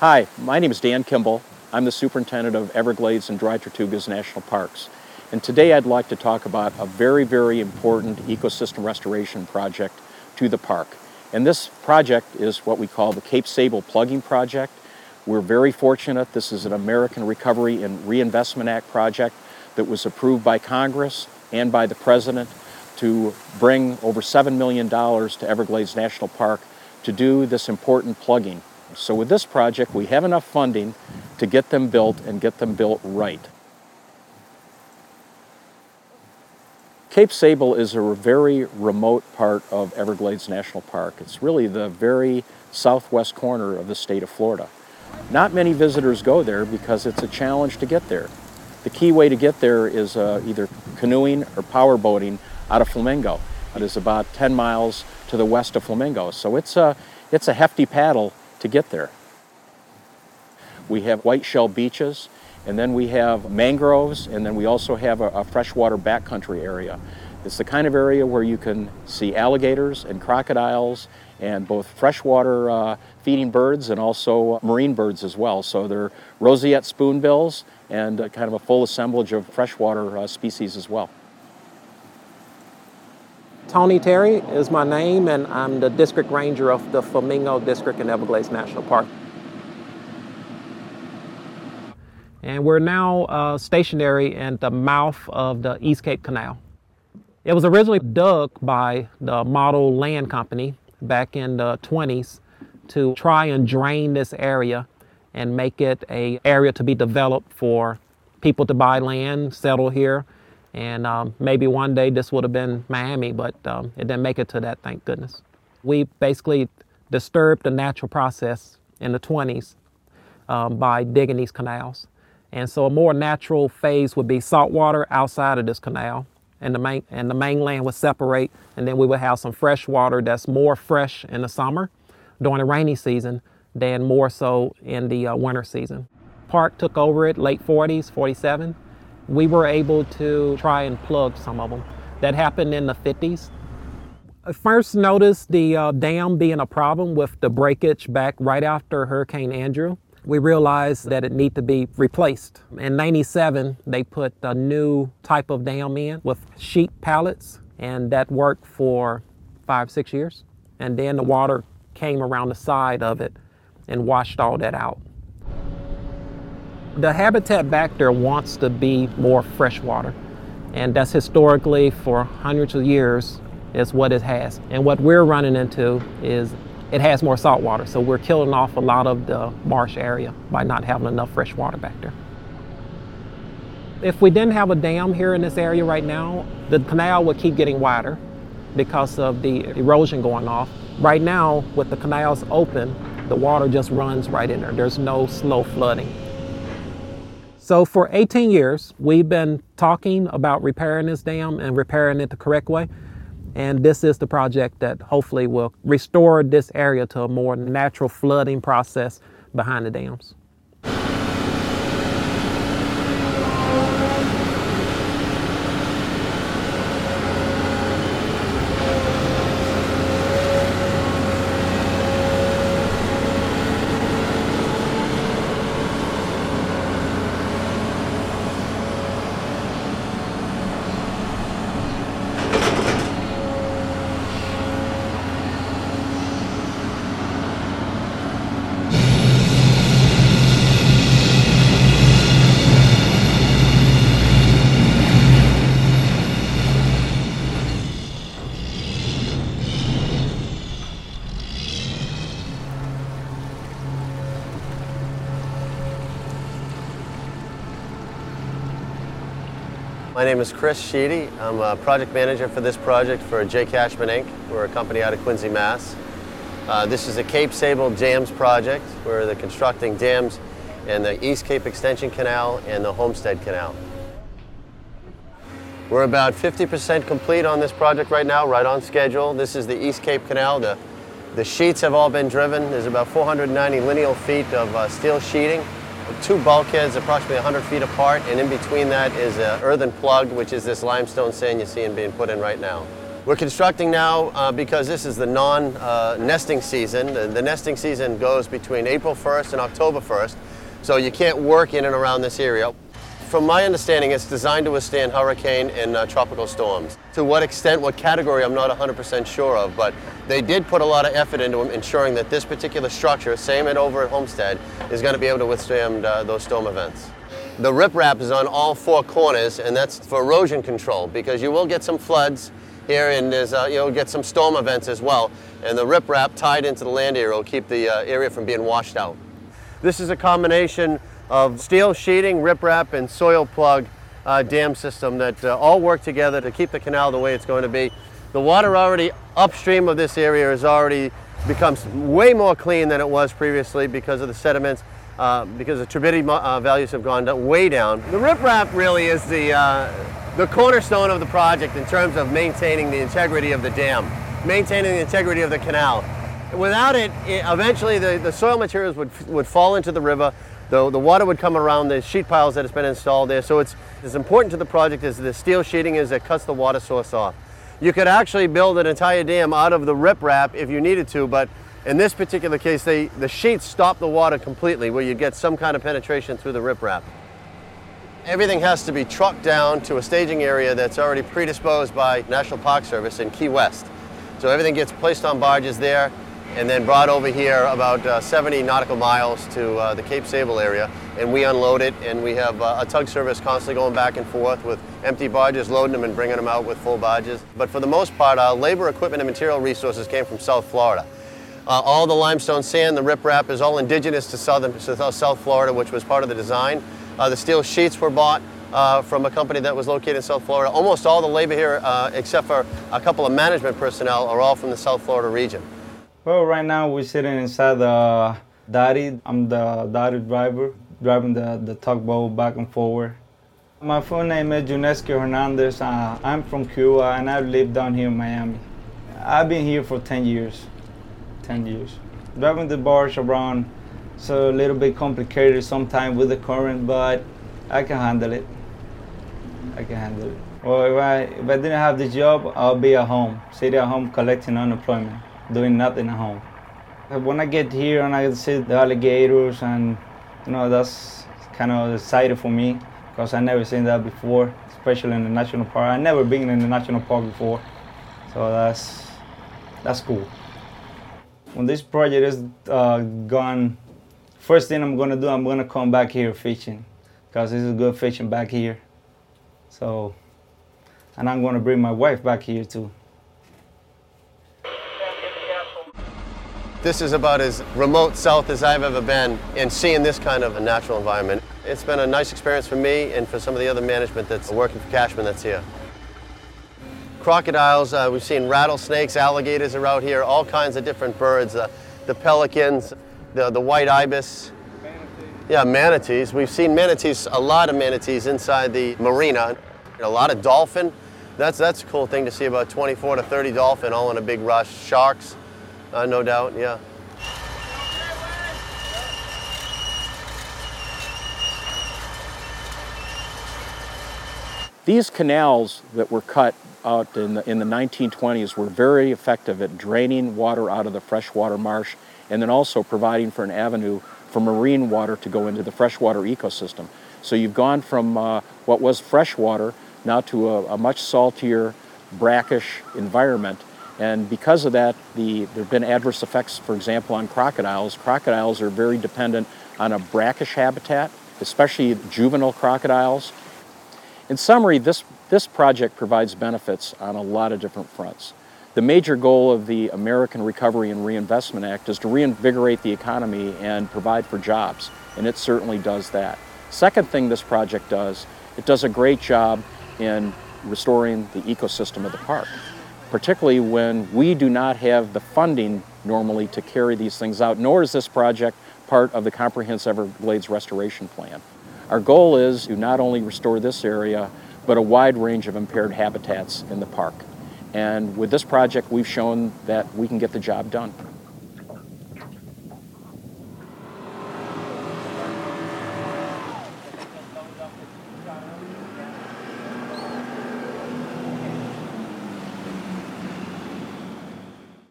Hi, my name is Dan Kimball. I'm the superintendent of Everglades and Dry Tortugas National Parks. And today I'd like to talk about a very, very important ecosystem restoration project to the park. And this project is what we call the Cape Sable Plugging Project. We're very fortunate. This is an American Recovery and Reinvestment Act project that was approved by Congress and by the President to bring over $7 million to Everglades National Park to do this important plugging. So with this project, we have enough funding to get them built and get them built right. Cape Sable is a very remote part of Everglades National Park. It's really the very southwest corner of the state of Florida. Not many visitors go there because it's a challenge to get there. The key way to get there is uh, either canoeing or power boating out of Flamingo. It is about 10 miles to the west of Flamingo. So it's a, it's a hefty paddle to get there. We have white shell beaches, and then we have mangroves, and then we also have a, a freshwater backcountry area. It's the kind of area where you can see alligators and crocodiles and both freshwater uh, feeding birds and also marine birds as well. So they're roseate spoonbills and kind of a full assemblage of freshwater uh, species as well. Tony Terry is my name, and I'm the district ranger of the Flamingo District in Everglades National Park. And we're now uh, stationary at the mouth of the East Cape Canal. It was originally dug by the Model Land Company back in the 20s to try and drain this area and make it a area to be developed for people to buy land, settle here, and um, maybe one day this would have been Miami, but um, it didn't make it to that, thank goodness. We basically disturbed the natural process in the 20s um, by digging these canals. And so a more natural phase would be saltwater outside of this canal, and the, main, and the mainland would separate, and then we would have some fresh water that's more fresh in the summer during the rainy season than more so in the uh, winter season. Park took over it late 40s, 47 we were able to try and plug some of them. That happened in the 50s. I first noticed the uh, dam being a problem with the breakage back right after Hurricane Andrew. We realized that it needed to be replaced. In 97, they put a new type of dam in with sheet pallets, and that worked for five, six years. And then the water came around the side of it and washed all that out. The habitat back there wants to be more freshwater, and that's historically for hundreds of years is what it has. And what we're running into is it has more salt water, so we're killing off a lot of the marsh area by not having enough fresh water back there. If we didn't have a dam here in this area right now, the canal would keep getting wider because of the erosion going off. Right now, with the canals open, the water just runs right in there. There's no slow flooding. So for 18 years, we've been talking about repairing this dam and repairing it the correct way. And this is the project that hopefully will restore this area to a more natural flooding process behind the dams. My name is Chris Sheedy. I'm a project manager for this project for Jay Cashman Inc. We're a company out of Quincy, Mass. Uh, this is a Cape Sable Dams project. where We're the constructing dams in the East Cape Extension Canal and the Homestead Canal. We're about 50% complete on this project right now, right on schedule. This is the East Cape Canal. The, the sheets have all been driven. There's about 490 lineal feet of uh, steel sheeting two bulkheads approximately 100 feet apart, and in between that is an earthen plug, which is this limestone sand you're seeing being put in right now. We're constructing now uh, because this is the non-nesting uh, season. The, the nesting season goes between April 1st and October 1st, so you can't work in and around this area. From my understanding, it's designed to withstand hurricane and uh, tropical storms. To what extent, what category, I'm not 100% sure of, but they did put a lot of effort into ensuring that this particular structure, same at over at Homestead, is going to be able to withstand uh, those storm events. The riprap is on all four corners, and that's for erosion control, because you will get some floods here, and there's, uh, you'll get some storm events as well. And the riprap tied into the land area will keep the uh, area from being washed out. This is a combination of steel sheeting, riprap, and soil plug uh, dam system that uh, all work together to keep the canal the way it's going to be. The water already upstream of this area has already becomes way more clean than it was previously because of the sediments, uh, because the turbidity uh, values have gone way down. The riprap really is the, uh, the cornerstone of the project in terms of maintaining the integrity of the dam, maintaining the integrity of the canal. Without it, it eventually the, the soil materials would, would fall into the river, the, the water would come around the sheet piles that has been installed there. So it's as important to the project as the steel sheeting is that cuts the water source off. You could actually build an entire dam out of the riprap if you needed to, but in this particular case, they, the sheets stop the water completely where you get some kind of penetration through the riprap. Everything has to be trucked down to a staging area that's already predisposed by National Park Service in Key West. So everything gets placed on barges there and then brought over here about uh, 70 nautical miles to uh, the Cape Sable area and we unload it and we have uh, a tug service constantly going back and forth with empty barges, loading them and bringing them out with full barges. But for the most part, our labor, equipment and material resources came from South Florida. Uh, all the limestone sand, the riprap is all indigenous to southern to South Florida, which was part of the design. Uh, the steel sheets were bought uh, from a company that was located in South Florida. Almost all the labor here, except for a couple of management personnel, are all from the South Florida region. Well, right now we're sitting inside the Daddy. I'm the Daddy driver, driving the, the tugboat back and forward. My full name is Junesco Hernandez. Uh, I'm from Cuba and I live down here in Miami. I've been here for 10 years. 10 years. Driving the barge around is a little bit complicated sometimes with the current, but I can handle it. I can handle it. Well, if I, if I didn't have this job, I'll be at home, sitting at home collecting unemployment doing nothing at home. When I get here and I see the alligators and you know that's kind of exciting for me because I never seen that before, especially in the national park. I never been in the national park before, so that's that's cool. When this project is uh, gone, first thing I'm gonna do, I'm gonna come back here fishing because this is good fishing back here. So, and I'm gonna bring my wife back here too. This is about as remote south as I've ever been in seeing this kind of a natural environment. It's been a nice experience for me and for some of the other management that's working for Cashman that's here. Crocodiles, uh, we've seen rattlesnakes, alligators are out here, all kinds of different birds, uh, the pelicans, the, the white ibis. Yeah, manatees. We've seen manatees, a lot of manatees inside the marina. A lot of dolphin. That's, that's a cool thing to see about 24 to 30 dolphin all in a big rush. Sharks. Uh, no doubt, yeah. These canals that were cut out in the, in the 1920s were very effective at draining water out of the freshwater marsh and then also providing for an avenue for marine water to go into the freshwater ecosystem. So you've gone from uh, what was freshwater now to a, a much saltier, brackish environment and because of that, the, there have been adverse effects, for example, on crocodiles. Crocodiles are very dependent on a brackish habitat, especially juvenile crocodiles. In summary, this, this project provides benefits on a lot of different fronts. The major goal of the American Recovery and Reinvestment Act is to reinvigorate the economy and provide for jobs, and it certainly does that. Second thing this project does, it does a great job in restoring the ecosystem of the park particularly when we do not have the funding normally to carry these things out, nor is this project part of the Comprehensive Everglades Restoration Plan. Our goal is to not only restore this area, but a wide range of impaired habitats in the park. And with this project, we've shown that we can get the job done.